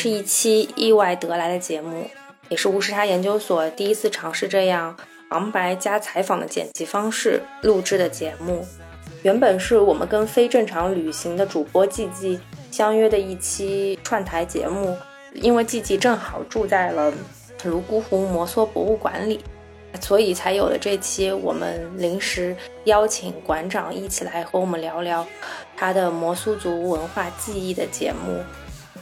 是一期意外得来的节目，也是无时差研究所第一次尝试这样旁白加采访的剪辑方式录制的节目。原本是我们跟非正常旅行的主播季季相约的一期串台节目，因为季季正好住在了泸沽湖摩梭博物馆里，所以才有了这期我们临时邀请馆长一起来和我们聊聊他的摩梭族文化记忆的节目。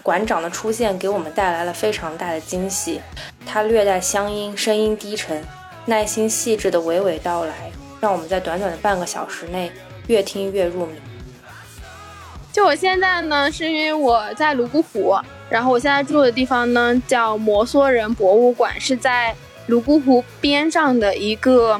馆长的出现给我们带来了非常大的惊喜，他略带乡音，声音低沉，耐心细致的娓娓道来，让我们在短短的半个小时内越听越入迷。就我现在呢，是因为我在泸沽湖，然后我现在住的地方呢叫摩梭人博物馆，是在泸沽湖边上的一个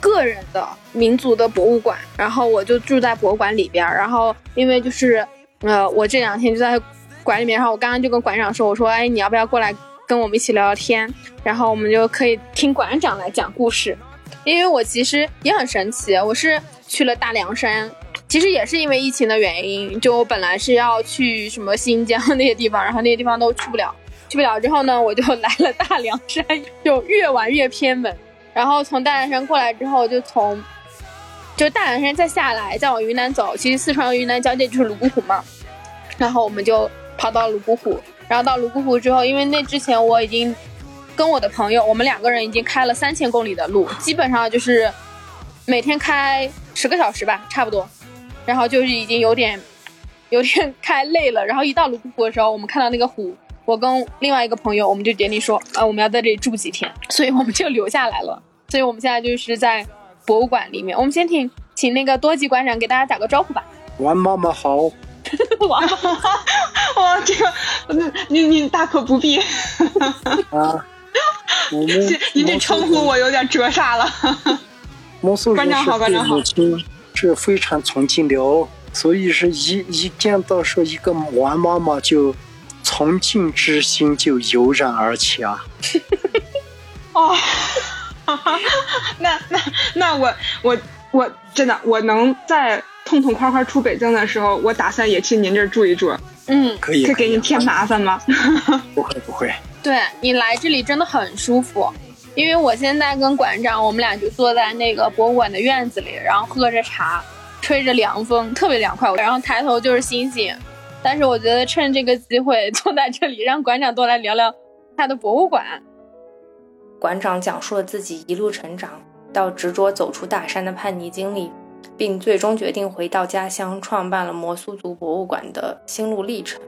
个人的民族的博物馆，然后我就住在博物馆里边，然后因为就是呃，我这两天就在。馆里面，然后我刚刚就跟馆长说：“我说，哎，你要不要过来跟我们一起聊聊天？然后我们就可以听馆长来讲故事。因为我其实也很神奇，我是去了大凉山，其实也是因为疫情的原因，就我本来是要去什么新疆那些地方，然后那些地方都去不了，去不了之后呢，我就来了大凉山，就越玩越偏门。然后从大凉山过来之后，就从就大凉山再下来，再往云南走，其实四川和云南交界就是泸沽湖嘛，然后我们就。”跑到泸沽湖，然后到泸沽湖之后，因为那之前我已经跟我的朋友，我们两个人已经开了三千公里的路，基本上就是每天开十个小时吧，差不多。然后就是已经有点有点 开累了。然后一到泸沽湖的时候，我们看到那个湖，我跟另外一个朋友，我们就决定说，啊，我们要在这里住几天，所以我们就留下来了。所以我们现在就是在博物馆里面。我们先请请那个多吉馆长给大家打个招呼吧。王妈妈好。哇 哇，这个，你你大可不必。啊，您这称呼我有点折煞了。馆长好，馆长好。是非常崇敬的哦，所以是一一见到说一个王妈妈，就崇敬之心就油然而起啊。哦，那那那我我我真的我能在。痛痛快快出北京的时候，我打算也去您这儿住一住。嗯，可以，可给您添麻烦吗？不会不会。对你来这里真的很舒服，因为我现在跟馆长，我们俩就坐在那个博物馆的院子里，然后喝着茶，吹着凉风，特别凉快。然后抬头就是星星。但是我觉得趁这个机会坐在这里，让馆长多来聊聊他的博物馆。馆长讲述了自己一路成长到执着走出大山的叛逆经历。并最终决定回到家乡，创办了摩苏族博物馆的心路历程。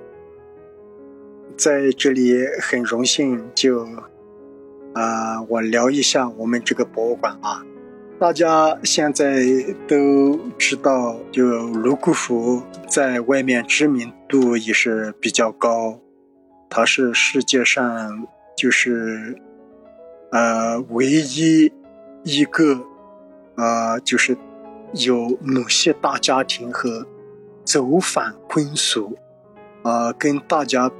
在这里很荣幸，就啊，我聊一下我们这个博物馆啊。大家现在都知道，就泸沽湖在外面知名度也是比较高，它是世界上就是呃唯一一个啊就是。有某些大家庭和走访婚俗，啊，跟大家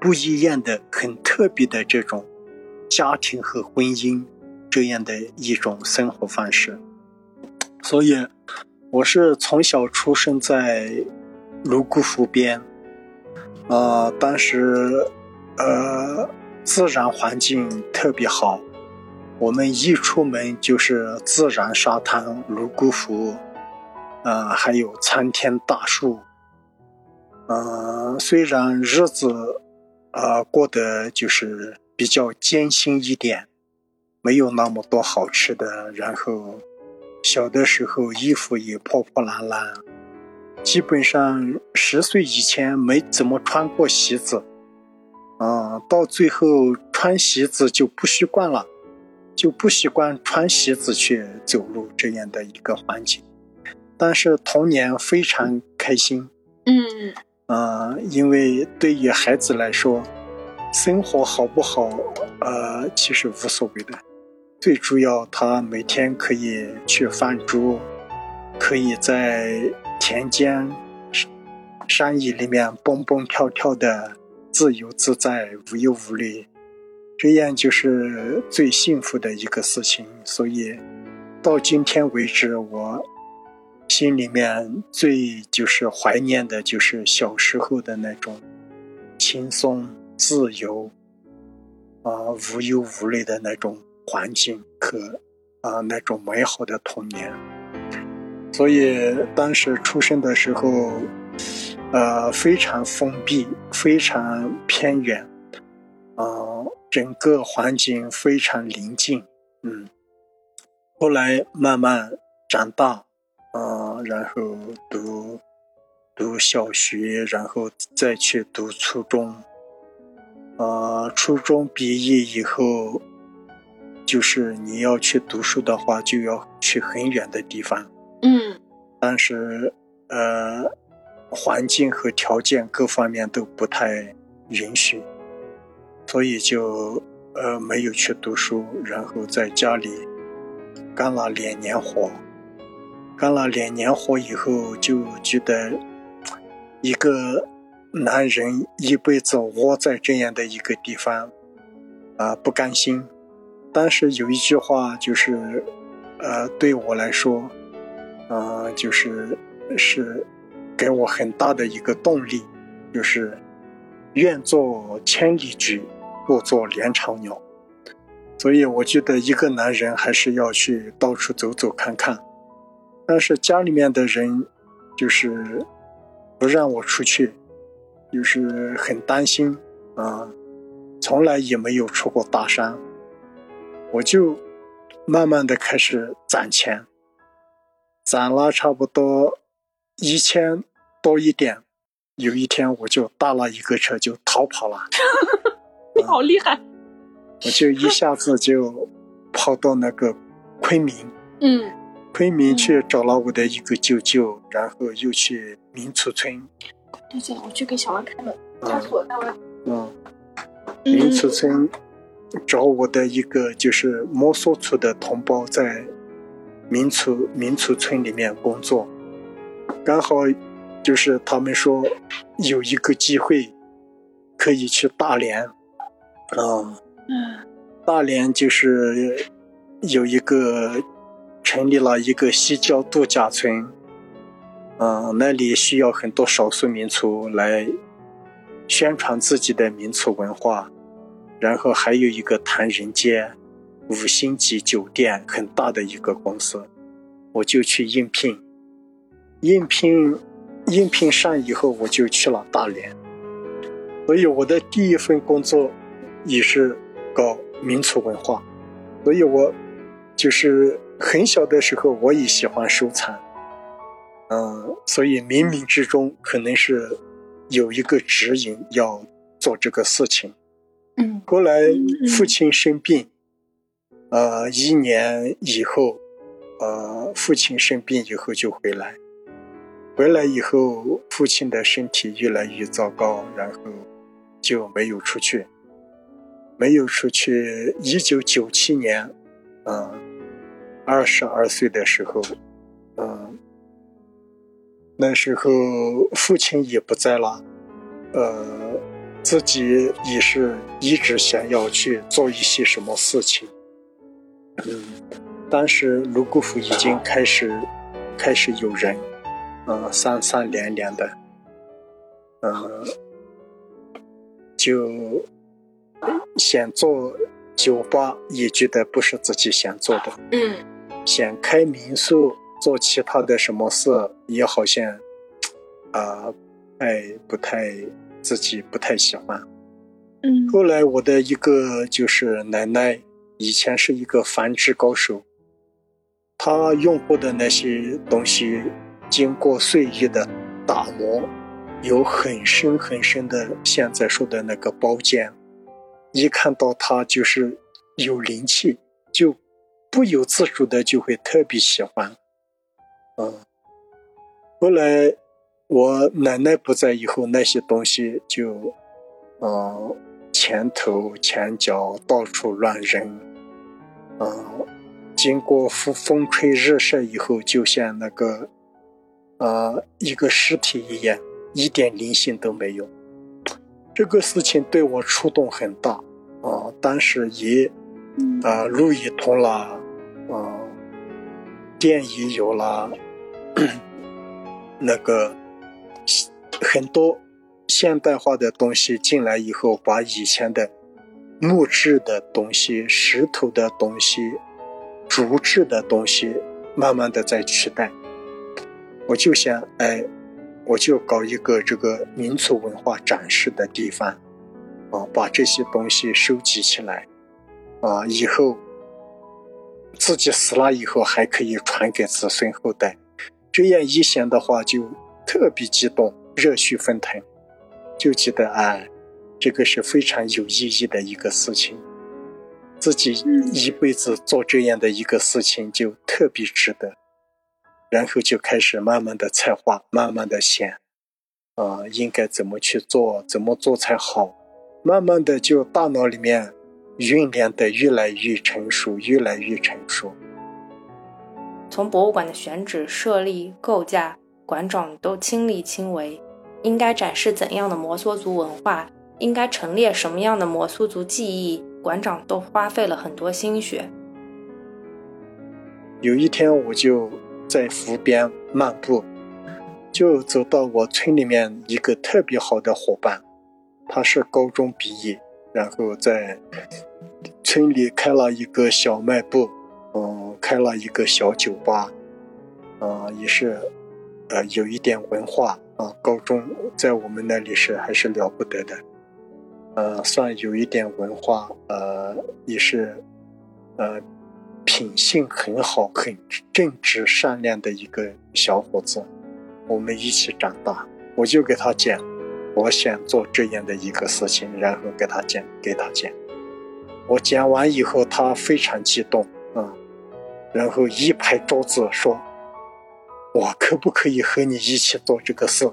不一样的、很特别的这种家庭和婚姻这样的一种生活方式。所以，我是从小出生在泸沽湖边，啊，当时呃，自然环境特别好。我们一出门就是自然沙滩、泸沽湖，呃，还有参天大树。嗯，虽然日子啊过得就是比较艰辛一点，没有那么多好吃的，然后小的时候衣服也破破烂烂，基本上十岁以前没怎么穿过鞋子，啊，到最后穿鞋子就不习惯了。就不习惯穿鞋子去走路这样的一个环境，但是童年非常开心。嗯嗯，因为对于孩子来说，生活好不好，呃，其实无所谓的，最主要他每天可以去放猪，可以在田间、山野里面蹦蹦跳跳的，自由自在，无忧无虑。这样就是最幸福的一个事情，所以到今天为止，我心里面最就是怀念的，就是小时候的那种轻松、自由啊、无忧无虑的那种环境和啊那种美好的童年。所以当时出生的时候，呃，非常封闭，非常偏远，啊、整个环境非常宁静，嗯。后来慢慢长大，啊、然后读读小学，然后再去读初中，啊、初中毕业以后，就是你要去读书的话，就要去很远的地方。嗯但是呃，环境和条件各方面都不太允许，所以就呃没有去读书，然后在家里干了两年活。干了两年活以后，就觉得一个男人一辈子窝在这样的一个地方，啊、不甘心。但是有一句话就是，呃，对我来说，呃，就是是给我很大的一个动力，就是愿做千里驹，不做连巢鸟。所以我觉得一个男人还是要去到处走走看看，但是家里面的人就是不让我出去，就是很担心啊，从来也没有出过大山，我就慢慢的开始攒钱。攒了差不多一千多一点，有一天我就搭了一个车就逃跑了，你好厉害。我就一下子就跑到那个昆明，嗯，昆明去找了我的一个舅舅，然后又去民族村，对对，我去给小王开门，他锁在外。嗯，民族村找我的一个就是摩梭族的同胞在民族民族村里面工作，刚好就是他们说有一个机会可以去大连，啊、嗯。大连就是有一个成立了一个西郊度假村，嗯、那里需要很多少数民族来宣传自己的民族文化，然后还有一个唐人街，五星级酒店很大的一个公司，我就去应聘，应聘应聘上以后我就去了大连，所以我的第一份工作也是搞民族文化，所以我就是很小的时候我也喜欢收藏，嗯，所以冥冥之中可能是有一个指引要做这个事情。嗯。后来父亲生病，呃，一年以后，呃，父亲生病以后就回来，回来以后父亲的身体越来越糟糕，然后就没有出去，没有出去。一九九七年，嗯、二十二岁的时候，嗯、那时候父亲也不在了，呃，自己也是一直想要去做一些什么事情。嗯，当时泸沽湖已经开始开始有人，嗯、三三两两的，嗯、就想做酒吧，也觉得不是自己想做的。嗯想开民宿，做其他的什么事，也好像，啊、哎，不太自己不太喜欢。嗯后来我的一个就是奶奶，以前是一个繁殖高手，她用过的那些东西，经过岁月的打磨，有很深很深的现在说的那个包间，一看到它就是有灵气，就不由自主的就会特别喜欢。嗯，后来我奶奶不在以后，那些东西就，嗯，前头前脚到处乱扔，嗯，经过风风吹日晒以后，就像那个，呃，一个尸体一样，一点灵性都没有。这个事情对我触动很大，啊、当时也，嗯呃，路也通了，啊、电也有了，那个很多现代化的东西进来以后，把以前的木质的东西、石头的东西、竹制的东西，慢慢的在取代。我就想，哎，我就搞一个这个民族文化展示的地方，啊，把这些东西收集起来，啊，以后自己死了以后还可以传给子孙后代。这样一想的话，就特别激动，热血沸腾。就觉得啊，这个是非常有意义的一个事情，自己一辈子做这样的一个事情就特别值得，然后就开始慢慢的策划，慢慢的想，啊，应该怎么去做，怎么做才好，慢慢的就大脑里面酝酿的越来越成熟，越来越成熟。从博物馆的选址、设立、构架，馆长都亲力亲为。应该展示怎样的摩梭族文化？应该陈列什么样的摩梭族技艺？馆长都花费了很多心血。有一天，我就在湖边漫步，就走到我村里面一个特别好的伙伴，他是高中毕业，然后在村里开了一个小卖部，嗯，开了一个小酒吧，嗯，也是，呃，有一点文化。啊，高中在我们那里是还是了不得的，呃，算有一点文化，呃，也是，呃，品性很好、很正直、善良的一个小伙子。我们一起长大，我就给他讲，我想做这样的一个事情，然后给他讲，给他讲。我讲完以后，他非常激动，啊，然后一拍桌子说。我可不可以和你一起做这个事？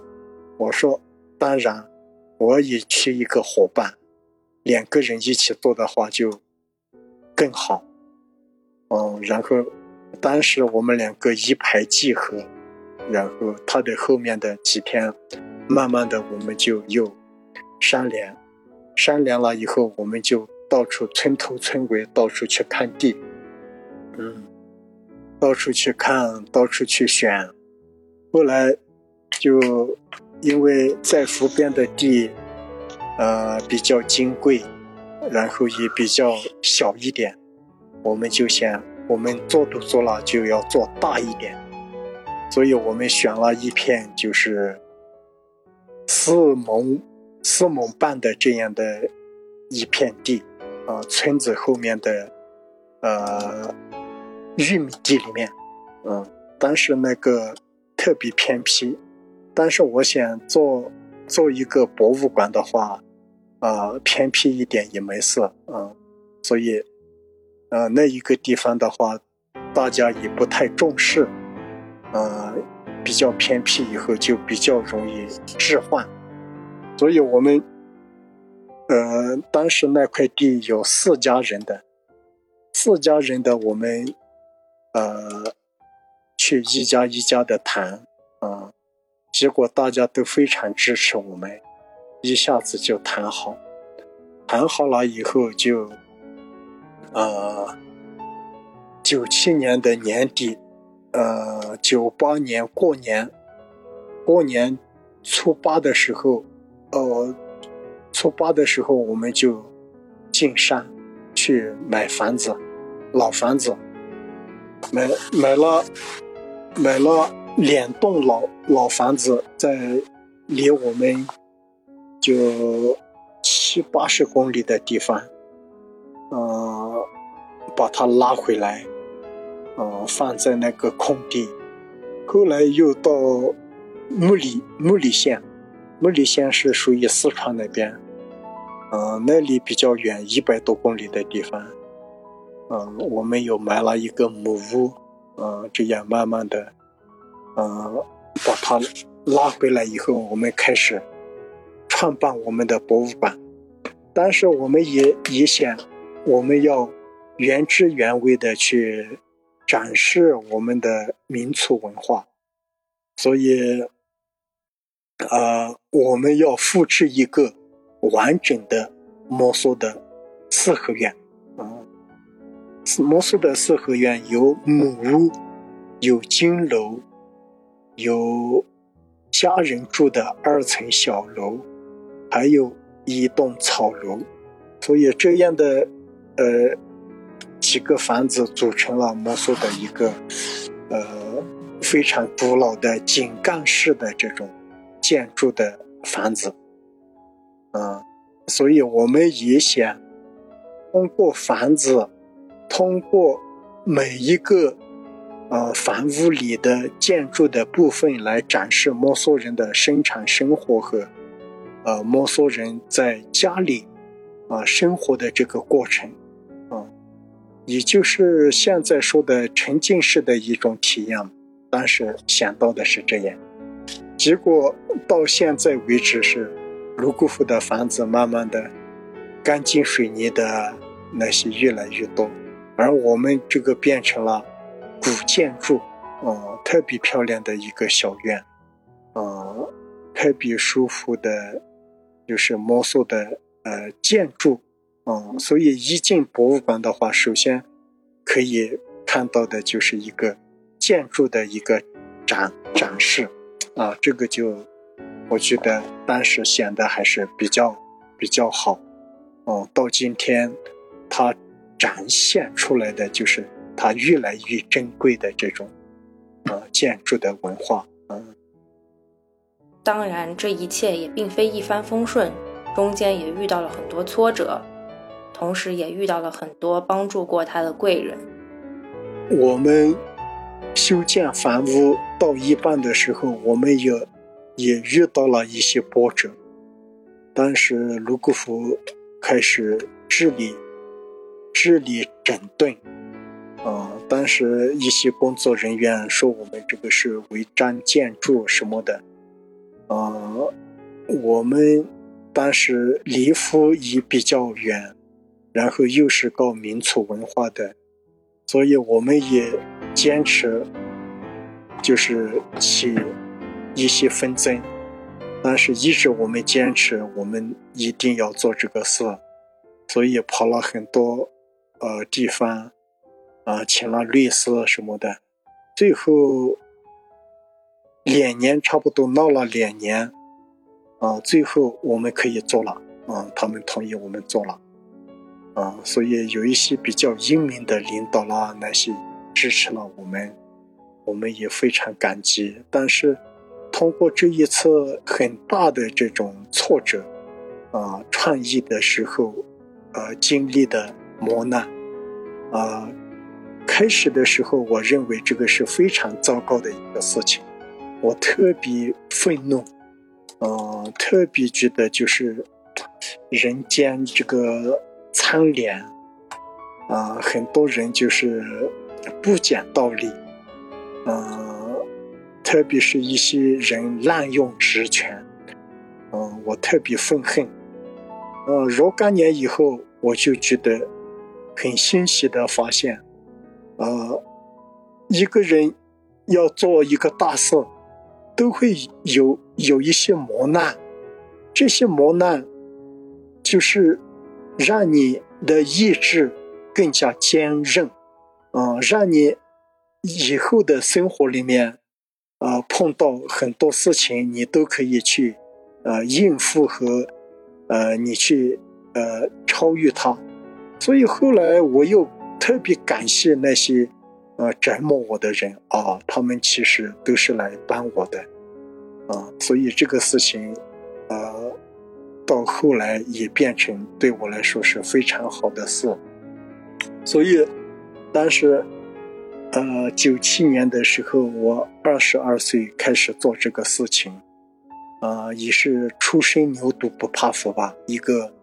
我说，当然，我也缺一个伙伴，两个人一起做的话就更好。嗯，然后当时我们两个一拍即合，然后他的后面的几天，慢慢的我们就又商量，商量了以后，我们就到处村头村尾到处去看地，嗯。到处去看，到处去选，后来就因为在湖边的地，呃比较金贵，然后也比较小一点，我们就想，我们做都做了，就要做大一点，所以我们选了一片就是四亩四亩半的这样的一片地，啊，村子后面的，呃。玉米地里面，嗯，当时那个特别偏僻，但是我想做做一个博物馆的话，啊，偏僻一点也没事，嗯，所以，呃，那一个地方的话，大家也不太重视，呃，比较偏僻，以后就比较容易置换，所以我们，呃，当时那块地有四家人的，四家人的我们。呃，去一家一家的谈，啊，结果大家都非常支持我们，一下子就谈好，谈好了以后就，呃，九七年的年底，呃，九八年过年，过年初八的时候，呃，初八的时候我们就进山去买房子，老房子。买买了买了两栋老老房子，在离我们就七八十公里的地方，嗯，把它拉回来，嗯，放在那个空地。后来又到木里木里县，木里县是属于四川那边，嗯，那里比较远，一百多公里的地方。嗯，我们又买了一个木屋，嗯，这样慢慢的，嗯，把它拉回来以后，我们开始创办我们的博物馆。但是我们也也想，我们要原汁原味的去展示我们的民族文化，所以，呃，我们要复制一个完整的摩梭的四合院。摩梭的四合院有木屋，有金楼，有家人住的二层小楼，还有一栋草楼，所以这样的呃几个房子组成了摩梭的一个呃非常古老的井盖式的这种建筑的房子，嗯，所以我们也想通过房子，通过每一个。呃，房屋里的建筑的部分来展示摩梭人的生产生活和，呃，摩梭人在家里啊生活的这个过程，也就是现在说的沉浸式的一种体验。当时想到的是这样，结果到现在为止是泸沽湖的房子慢慢的钢筋水泥的那些越来越多，而我们这个变成了。古建筑，嗯，特别漂亮的一个小院，嗯，特别舒服的，就是摩梭的呃建筑，嗯，所以一进博物馆的话，首先可以看到的就是一个建筑的一个展展示，啊，这个就我觉得当时显得还是比较比较好，嗯，到今天它展现出来的就是。它越来越珍贵的这种，呃，建筑的文化，嗯。当然，这一切也并非一帆风顺，中间也遇到了很多挫折，同时也遇到了很多帮助过他的贵人。我们修建房屋到一半的时候，我们也也遇到了一些波折。当时卢沟湖开始治理、治理整顿。啊，当时一些工作人员说我们这个是违章建筑什么的，啊，我们当时离湖也比较远，然后又是搞民族文化的，所以我们也坚持，就是起一些纷争，但是一直我们坚持，我们一定要做这个事，所以跑了很多呃地方。啊，请了律师什么的，最后两年差不多闹了两年，啊，最后我们可以做了，啊，他们同意我们做了，啊，所以有一些比较英明的领导啦，那些支持了我们，我们也非常感激。但是通过这一次很大的这种挫折，啊，创业的时候，呃，经历的磨难，啊。开始的时候，我认为这个是非常糟糕的一个事情，我特别愤怒，嗯，特别觉得就是人间这个苍凉，啊，很多人就是不讲道理，嗯，特别是一些人滥用职权，嗯，我特别愤恨，嗯，若干年以后，我就觉得很欣喜的发现。呃，一个人要做一个大事，都会有有一些磨难，这些磨难就是让你的意志更加坚韧，啊，让你以后的生活里面，啊，碰到很多事情，你都可以去呃应付和呃你去呃超越它。所以后来我又。特别感谢那些，呃，折磨我的人啊，他们其实都是来帮我的，啊，所以这个事情，呃，到后来也变成对我来说是非常好的事。所以，当时，呃，九七年的时候，我二十二岁开始做这个事情，啊，也是初生牛犊不怕虎吧，一个。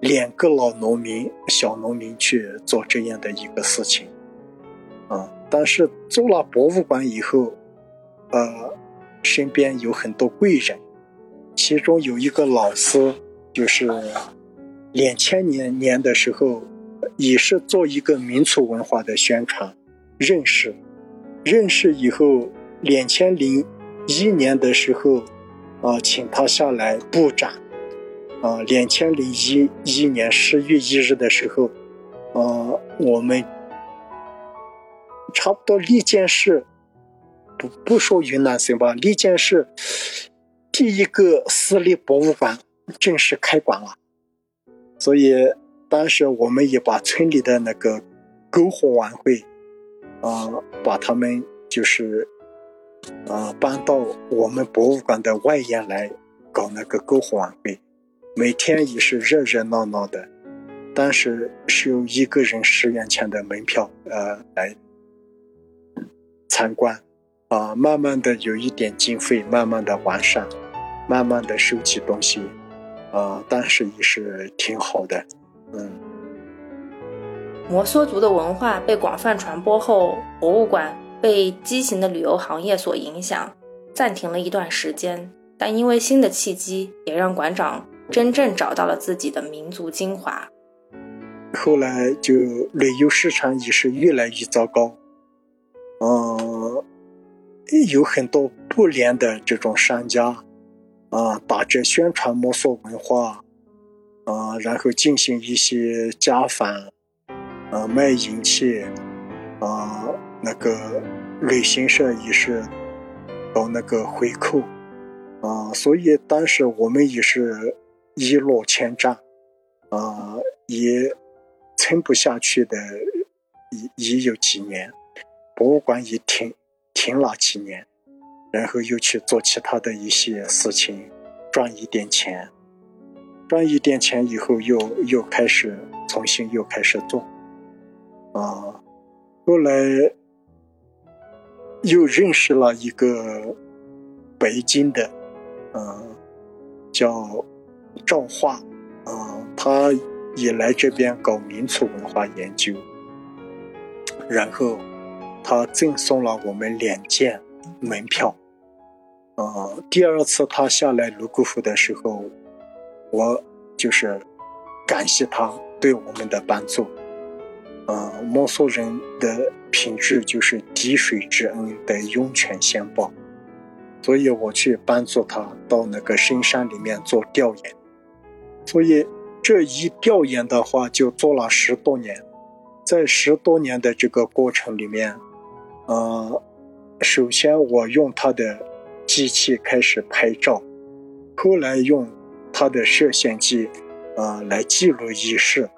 两个老农民、小农民去做这样的一个事情，啊！但是做了博物馆以后，呃，身边有很多贵人，其中有一个老师，就是两千年年的时候，也是做一个民族文化的宣传，认识，认识以后，两千零一年的时候，啊，请他下来布展。啊，两千零一一年十月一日的时候，呃，我们差不多历建市，不不说云南省吧，历建市第一个私立博物馆正式开馆了，所以当时我们也把村里的那个篝火晚会，啊，把他们就是啊搬到我们博物馆的外沿来搞那个篝火晚会，每天也是热热闹闹的，当时收一个人十元钱的门票，呃，来参观，啊，慢慢的有一点经费，慢慢的完善。慢慢的收集东西，啊，但是也是挺好的，嗯。摩梭族的文化被广泛传播后，博物馆被畸形的旅游行业所影响，暂停了一段时间。但因为新的契机，也让馆长真正找到了自己的民族精华。后来就旅游市场也是越来越糟糕，嗯，有很多不良的这种商家。啊，打着宣传摩梭文化，啊，然后进行一些家访，啊，卖银器，啊，那个旅行社也是搞那个回扣，啊，所以当时我们也是一落千丈，啊，也撑不下去的，也也有几年，博物馆也停停了几年。然后又去做其他的一些事情，赚一点钱，赚一点钱以后又又开始重新又开始做，啊，后来又认识了一个北京的，嗯，叫赵化，啊，他也来这边搞民族文化研究，然后他赠送了我们两件门票。呃，第二次他下来泸沽湖的时候，我就是感谢他对我们的帮助。呃，摩梭人的品质就是滴水之恩得涌泉相报，所以我去帮助他到那个深山里面做调研。所以这一调研的话，就做了十多年。在十多年的这个过程里面，呃，首先我用他的。机器开始拍照，后来用他的摄像机，啊，来记录仪式。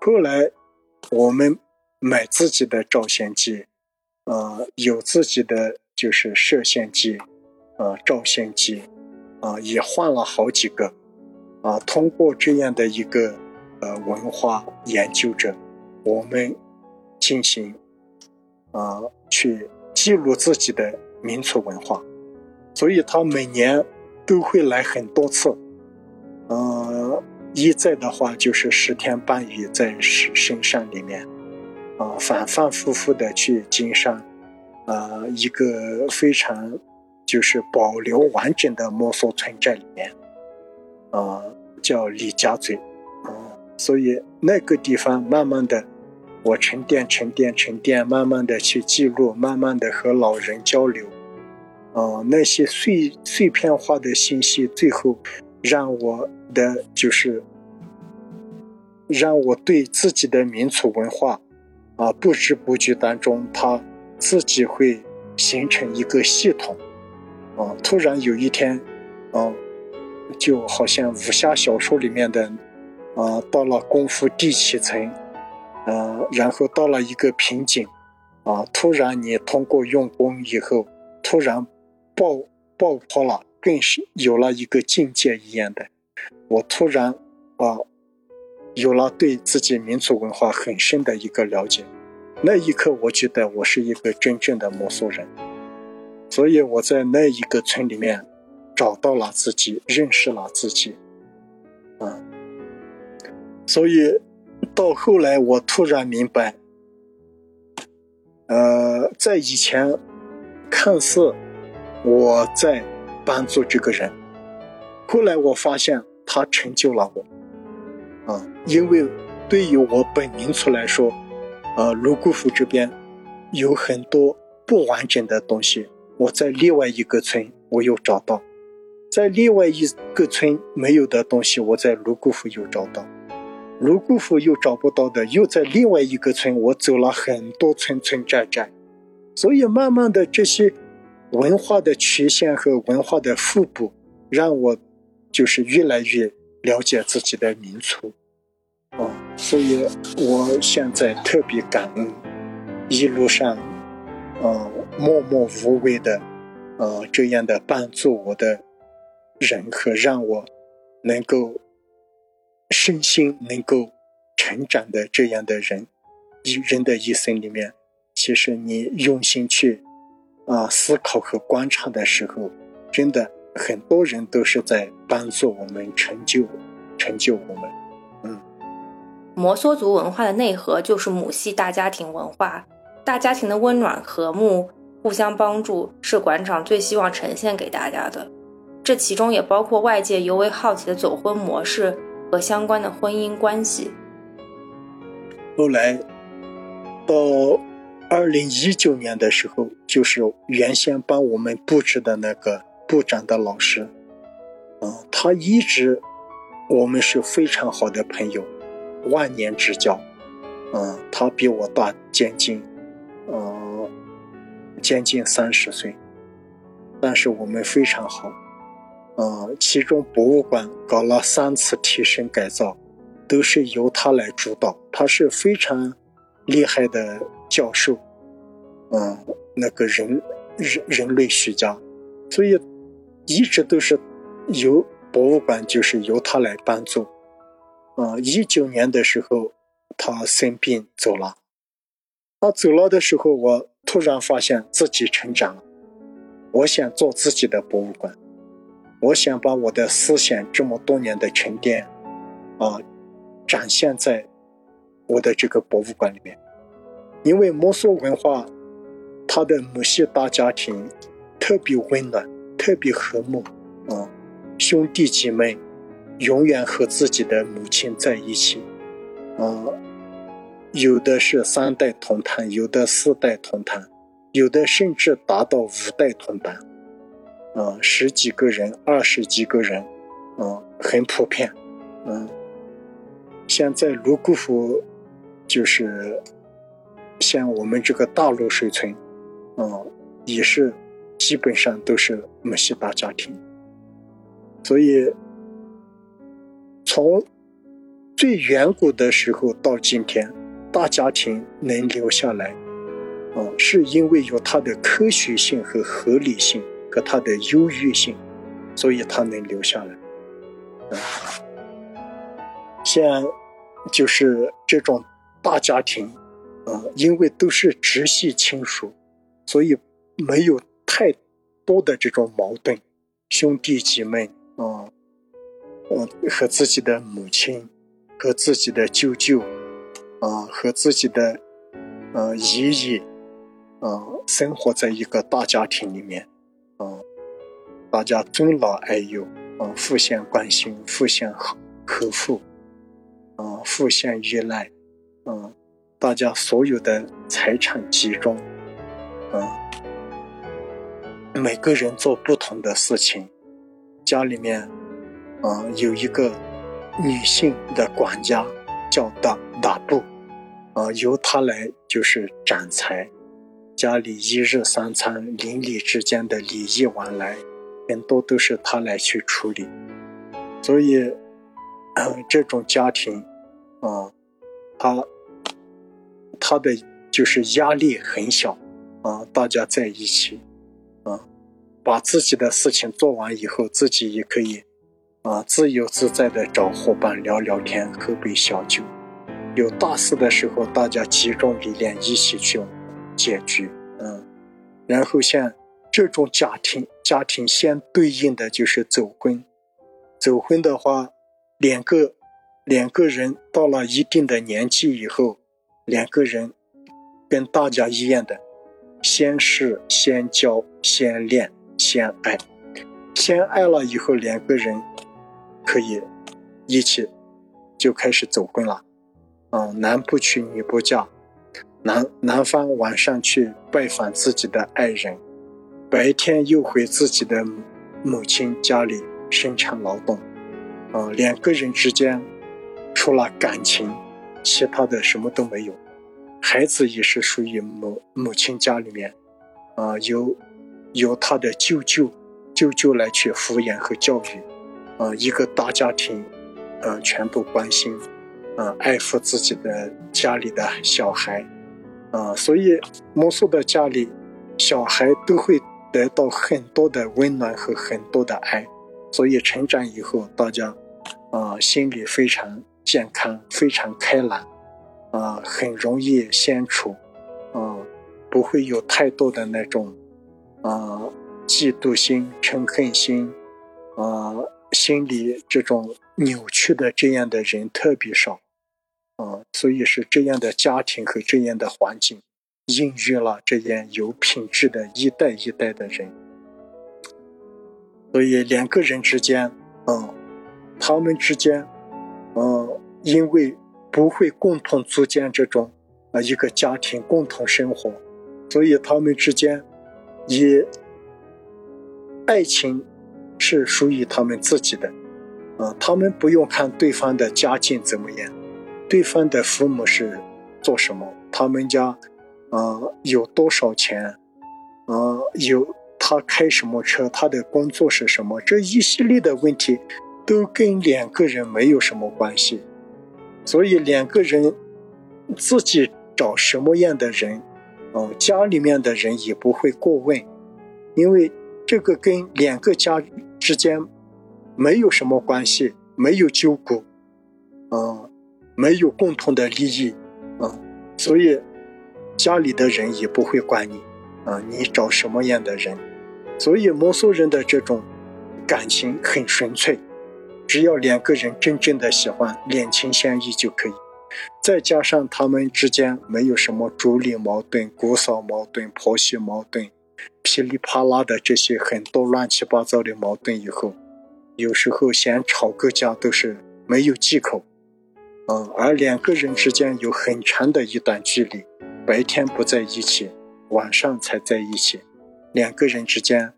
后来我们买自己的照相机，啊，有自己的就是摄像机，啊，照相机，啊，也换了好几个，啊，通过这样的一个呃文化研究者，我们进行啊去记录自己的民族文化。所以他每年都会来很多次，呃，一在的话就是十天半月在深深山里面，啊，反反复复的去经商，啊，一个非常就是保留完整的摩梭村寨里面，啊，叫李家嘴，啊，所以那个地方慢慢的我沉淀沉淀沉淀，慢慢的去记录，慢慢的和老人交流。啊，那些碎碎片化的信息，最后让我的就是让我对自己的民族文化啊，不知不觉当中，它自己会形成一个系统啊。突然有一天，啊，就好像武侠小说里面的啊，到了功夫第七层，啊，然后到了一个瓶颈啊，突然你通过用功以后，突然。爆爆破了，更是有了一个境界一样的。我突然啊，有了对自己民族文化很深的一个了解。那一刻，我觉得我是一个真正的摩梭人。所以我在那一个村里面找到了自己，认识了自己。啊，所以到后来，我突然明白，呃，在以前看似。我在帮助这个人，后来我发现他成就了我，啊，因为对于我本民族来说，呃，泸沽湖这边有很多不完整的东西，我在另外一个村我又找到，在另外一个村没有的东西，我在泸沽湖又找到，泸沽湖又找不到的，又在另外一个村，我走了很多村村寨寨，所以慢慢的这些。文化的曲线和文化的互补，让我就是越来越了解自己的民族，啊，所以我现在特别感恩一路上，呃，默默无为的，呃，这样的帮助我的人和让我能够身心能够成长的这样的人，一人的一生里面，其实你用心去啊思考和观察的时候，真的。很多人都是在帮助我们成就，成就我们。嗯，摩梭族文化的内核就是母系大家庭文化，大家庭的温暖和睦、互相帮助，是馆长最希望呈现给大家的。这其中也包括外界尤为好奇的走婚模式和相关的婚姻关系。后来到二零一九年的时候，就是原先帮我们布置的那个。部长的老师，嗯，他一直我们是非常好的朋友，万年之交，嗯，他比我大将近，嗯，将近三十岁，但是我们非常好，嗯，其中博物馆搞了三次提升改造，都是由他来主导，他是非常厉害的教授，嗯，那个人人人类学家，所以。一直都是由博物馆，就是由他来帮助。啊，一九年的时候，他生病走了。他走了的时候，我突然发现自己成长了。我想做自己的博物馆，我想把我的思想这么多年的沉淀，啊，展现在我的这个博物馆里面。因为摩梭文化，它的母系大家庭特别温暖。特别和睦，啊，兄弟姐妹永远和自己的母亲在一起，啊，有的是三代同堂，有的四代同堂，有的甚至达到五代同堂，啊，十几个人、二十几个人，啊，很普遍，嗯，现在泸沽湖就是像我们这个大陆水村，啊，也是。基本上都是母系大家庭，所以从最远古的时候到今天，大家庭能留下来，啊，是因为有它的科学性和合理性和它的优越性，所以它能留下来。啊，像就是这种大家庭，啊，因为都是直系亲属，所以没有。太多的这种矛盾，兄弟姐妹啊，呃，和自己的母亲，和自己的舅舅，啊，和自己的呃爷爷，啊，生活在一个大家庭里面，啊，大家尊老爱幼，啊，互相关心，互相呵呵护，啊，互相依赖，啊，大家所有的财产集中，啊。每个人做不同的事情，家里面，啊，有一个女性的管家叫大大布，啊，由她来就是掌财，家里一日三餐邻里之间的礼仪往来，很多都是她来去处理，所以，这种家庭，啊，她他的就是压力很小，啊，大家在一起。啊，把自己的事情做完以后，自己也可以啊自由自在的找伙伴聊聊天，喝杯小酒。有大事的时候，大家集中力量一起去解决。嗯，然后像这种家庭，家庭相对应的就是走婚。走婚的话，两个两个人到了一定的年纪以后，两个人跟大家一样的。先试、先教、先练、先爱，先爱了以后，两个人可以一起就开始走婚了。嗯，男不娶，女不嫁，男男方晚上去拜访自己的爱人，白天又回自己的母亲家里生产劳动。啊，两个人之间除了感情，其他的什么都没有。孩子也是属于母母亲家里面，啊，由由他的舅舅舅舅来去抚养和教育，啊，一个大家庭呃，全部关心，呃，爱护自己的家里的小孩，啊，所以摩梭的家里小孩都会得到很多的温暖和很多的爱，所以成长以后，大家啊，心里非常健康，非常开朗，啊，很容易相处，啊，不会有太多的那种啊嫉妒心、嗔恨心，啊。心里这种扭曲的这样的人特别少，啊，所以是这样的家庭和这样的环境，孕育了这样有品质的一代一代的人。所以两个人之间，啊，他们之间，呃，因为不会共同组建这种啊一个家庭共同生活，所以他们之间以爱情。是属于他们自己的，啊，他们不用看对方的家境怎么样，对方的父母是做什么，他们家，啊，有多少钱，啊，有他开什么车，他的工作是什么，这一系列的问题都跟两个人没有什么关系，所以两个人自己找什么样的人，哦，家里面的人也不会过问，因为这个跟两个家。之间没有什么关系，没有纠葛，啊，没有共同的利益，啊，所以家里的人也不会管你，啊，你找什么样的人，所以摩梭人的这种感情很纯粹，只要两个人真正的喜欢，两情相悦就可以，再加上他们之间没有什么妯娌矛盾、姑嫂矛盾、婆媳矛盾。噼里啪啦的这些很多乱七八糟的矛盾以后，有时候想吵个架都是没有忌口，嗯，而两个人之间有很长的一段距离，白天不在一起，晚上才在一起，两个人之间，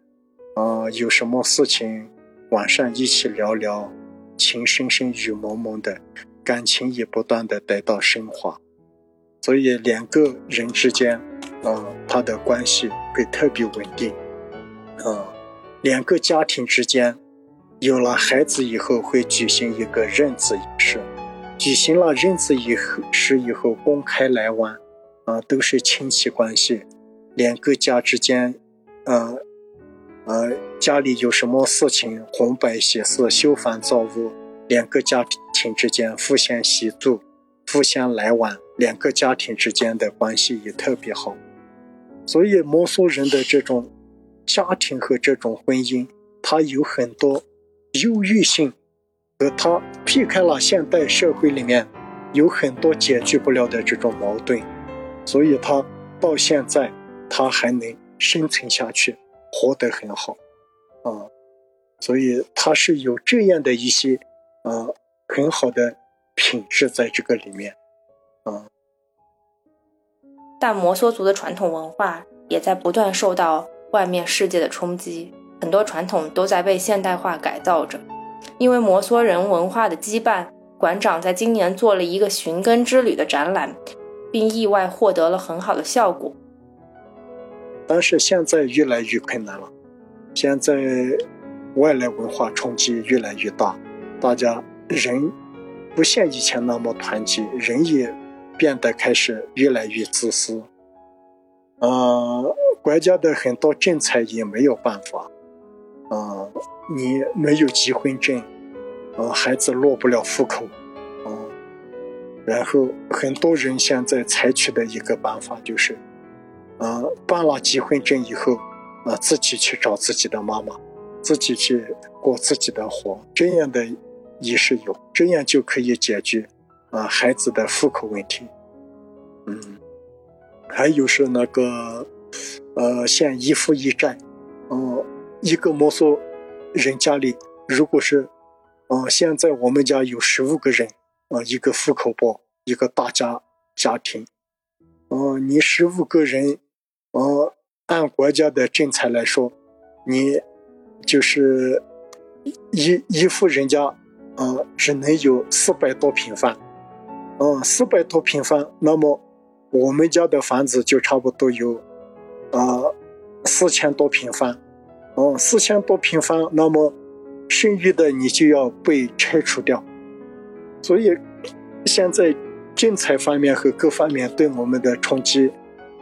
啊，有什么事情晚上一起聊聊，情深深雨蒙蒙的，感情也不断的得到升华，所以两个人之间。啊，他的关系会特别稳定。啊，两个家庭之间有了孩子以后，会举行一个认字仪式。举行了认字仪式以后，公开来往，啊，都是亲戚关系。两个家之间，呃，呃，家里有什么事情，红白喜事、修房造屋，两个家庭之间互相协助，互相来往，两个家庭之间的关系也特别好。所以摩梭人的这种家庭和这种婚姻，它有很多优越性，和它避开了现代社会里面有很多解决不了的这种矛盾，所以它到现在它还能生存下去，活得很好，啊，所以他是有这样的一些啊很好的品质在这个里面，啊。但摩梭族的传统文化也在不断受到外面世界的冲击，很多传统都在被现代化改造着。因为摩梭人文化的羁绊，馆长在今年做了一个寻根之旅的展览，并意外获得了很好的效果。但是现在越来越困难了，现在外来文化冲击越来越大，大家人不像以前那么团结，人也。变得开始越来越自私，呃，国家的很多政策也没有办法，啊，你没有结婚证，啊，孩子落不了户口，啊，然后很多人现在采取的一个办法就是，啊，办了结婚证以后，啊，自己去找自己的妈妈，自己去过自己的活，这样的也是有，这样就可以解决。啊，孩子的户口问题，嗯，还有是那个，呃，像一夫一债，嗯，一个摩梭人家里，如果是，嗯，现在我们家有十五个人，啊，一个户口簿，一个大家家庭，嗯，你十五个人，哦，按国家的政策来说，你就是一一户人家，啊，只能有四百多平方。嗯，四百多平方，那么我们家的房子就差不多有，呃，四千多平方。嗯，四千多平方，那么剩余的你就要被拆除掉。所以现在政策方面和各方面对我们的冲击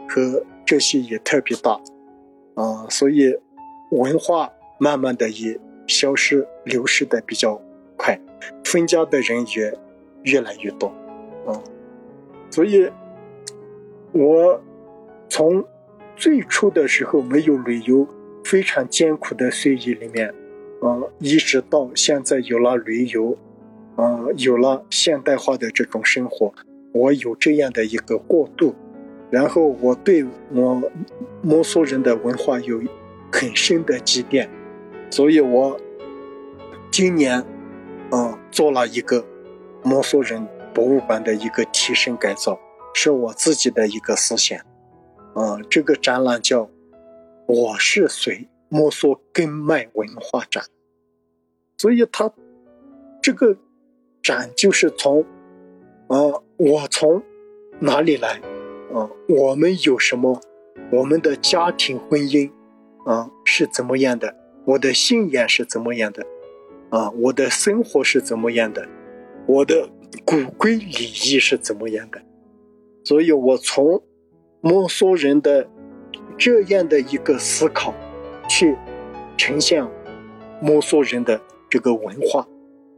和这些也特别大啊，所以文化慢慢的也消失流失的比较快，分家的人也越来越多啊，所以我从最初的时候没有旅游非常艰苦的岁月里面。啊，一直到现在有了旅游，啊，有了现代化的这种生活，我有这样的一个过渡，然后我对我摩梭人的文化有很深的积淀，所以我今年，啊，做了一个摩梭人博物馆的一个提升改造，是我自己的一个思想，啊，这个展览叫“我是谁”。摩梭根脉文化展，所以它这个展就是从啊，我从哪里来啊？我们有什么？我们的家庭婚姻啊是怎么样的？我的信仰是怎么样的？啊，我的生活是怎么样的？我的骨规礼仪是怎么样的？所以我从摩梭人的这样的一个思考。去呈现摩梭人的这个文化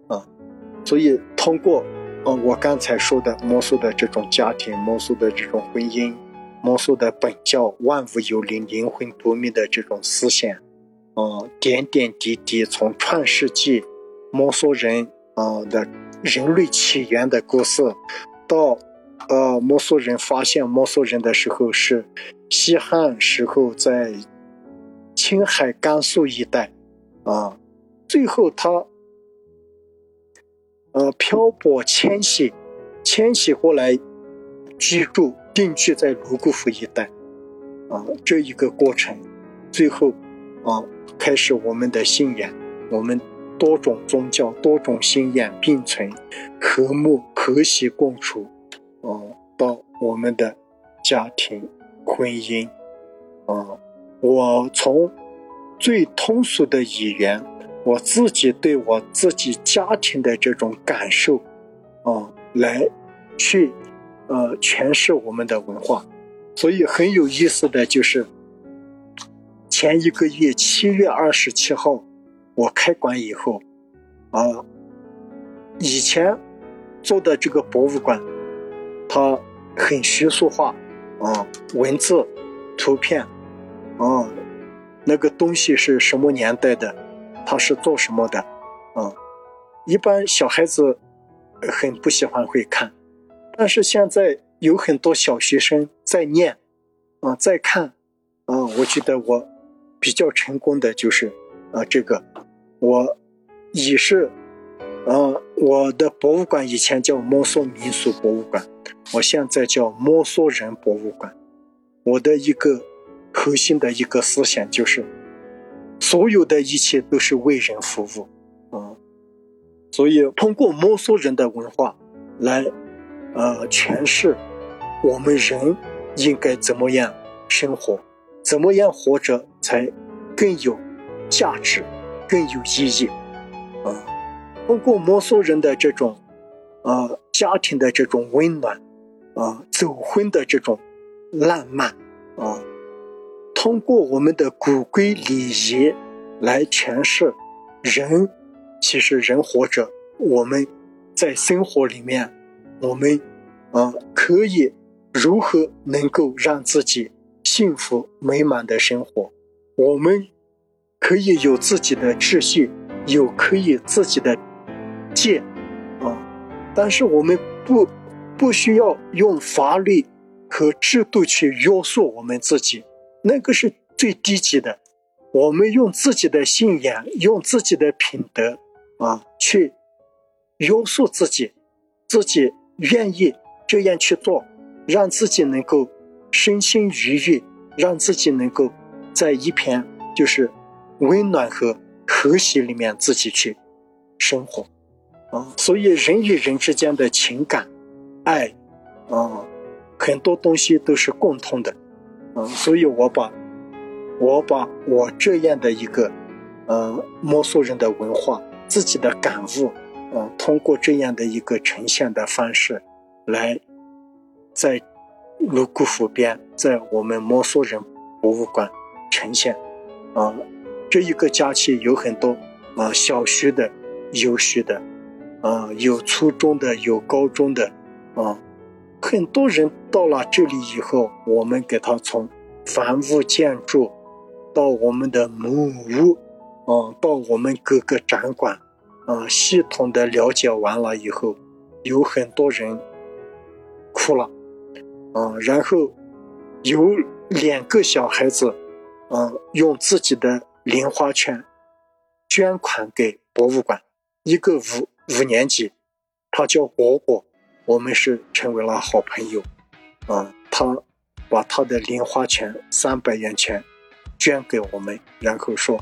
啊，所以通过啊我刚才说的摩梭的这种家庭、摩梭的这种婚姻、摩梭的本教万物有灵、灵魂独命的这种思想，啊点点滴滴从创世纪摩梭人啊的人类起源的故事，到呃摩梭人发现摩梭人的时候是西汉时候在。青海、甘肃一带，啊，最后他，呃，漂泊迁徙，迁徙过来，居住定居在泸沽湖一带，啊，这一个过程，最后，啊，开始我们的信仰，我们多种宗教、多种信仰并存，和睦和谐共处，啊，到我们的家庭、婚姻，啊。我从最通俗的语言，我自己对我自己家庭的这种感受，啊，来去呃诠释我们的文化。所以很有意思的就是，前一个月七月二十七号，我开馆以后，啊，以前做的这个博物馆，它很学术化，啊，文字、图片。啊，那个东西是什么年代的？他是做什么的？啊，一般小孩子很不喜欢会看，但是现在有很多小学生在念，啊，在看，啊，我觉得我比较成功的就是啊，这个我已是，啊，我的博物馆以前叫摩梭民俗博物馆，我现在叫摩梭人博物馆，我的一个。核心的一个思想就是，所有的一切都是为人服务，啊，所以通过摩梭人的文化来，呃，诠释我们人应该怎么样生活，怎么样活着才更有价值、更有意义，啊，通过摩梭人的这种，呃，家庭的这种温暖，啊，走婚的这种浪漫，啊。通过我们的古规礼仪来诠释人，其实人活着，我们在生活里面，我们啊可以如何能够让自己幸福美满的生活？我们可以有自己的秩序，有可以自己的界啊，但是我们不不需要用法律和制度去约束我们自己。那个是最低级的，我们用自己的信仰，用自己的品德啊，去约束自己，自己愿意这样去做，让自己能够身心愉悦，让自己能够在一片就是温暖和和谐里面自己去生活啊。所以人与人之间的情感、爱啊，很多东西都是共通的。所以我把，我把我这样的一个，呃，摩梭人的文化、自己的感悟，嗯，通过这样的一个呈现的方式，来在泸沽湖边，在我们摩梭人博物馆呈现。啊，这一个假期有很多啊，小学的、有学的，啊，有初中的、有高中的，啊，很多人到了这里以后，我们给他从房屋建筑到我们的木屋，啊，到我们各个展馆。啊，系统的了解完了以后，有很多人哭了，啊，然后有两个小孩子，啊，用自己的零花钱捐款给博物馆，一个五五年级，他叫果果，我们是成为了好朋友，啊，他把他的零花钱三百元钱捐给我们，然后说。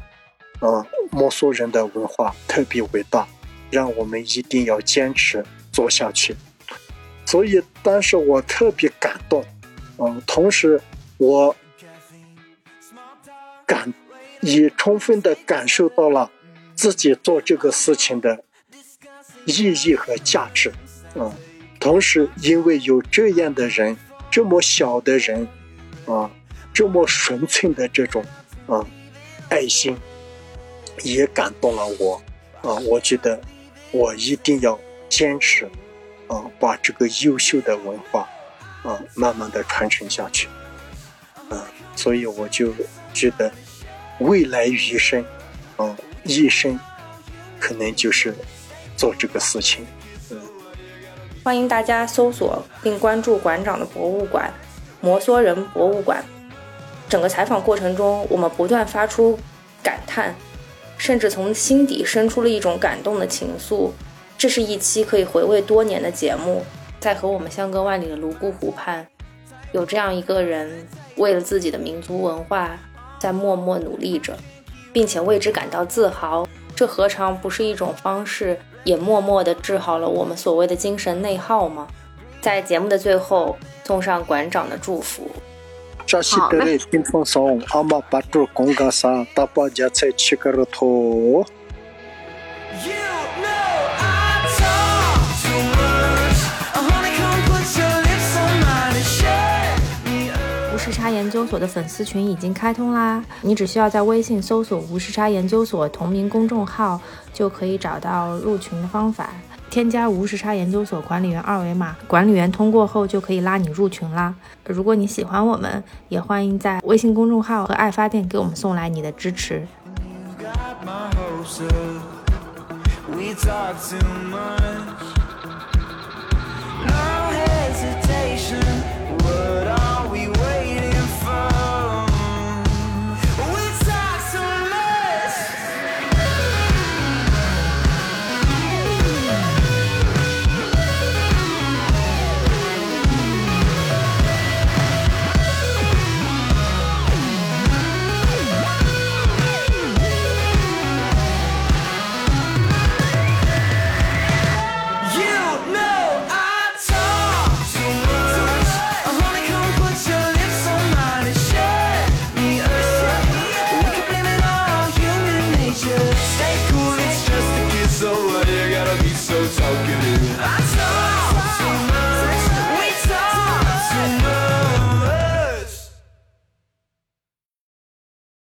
啊，摩梭人的文化特别伟大，让我们一定要坚持做下去。所以当时我特别感动，嗯，同时我感也充分的感受到了自己做这个事情的意义和价值，嗯，同时因为有这样的人，这么小的人，啊，这么纯粹的这种啊爱心。也感动了我，啊，我觉得我一定要坚持，啊，把这个优秀的文化，啊，慢慢的传承下去，啊，所以我就觉得未来余生，啊，一生可能就是做这个事情，欢迎大家搜索并关注馆长的博物馆——摩梭人博物馆。整个采访过程中，我们不断发出感叹。甚至从心底生出了一种感动的情愫。这是一期可以回味多年的节目，在和我们相隔万里的泸沽湖畔，有这样一个人，为了自己的民族文化，在默默努力着，并且为之感到自豪。这何尝不是一种方式，也默默地治好了我们所谓的精神内耗吗？在节目的最后，送上馆长的祝福。扎西德勒听风松，阿玛巴住贡嘎萨，大巴加菜。研究所的粉丝群已经开通啦！你只需要在微信搜索“无时差研究所”同名公众号，就可以找到入群的方法。添加无时差研究所管理员二维码，管理员通过后就可以拉你入群啦。如果你喜欢我们，也欢迎在微信公众号和爱发电给我们送来你的支持。we talk to my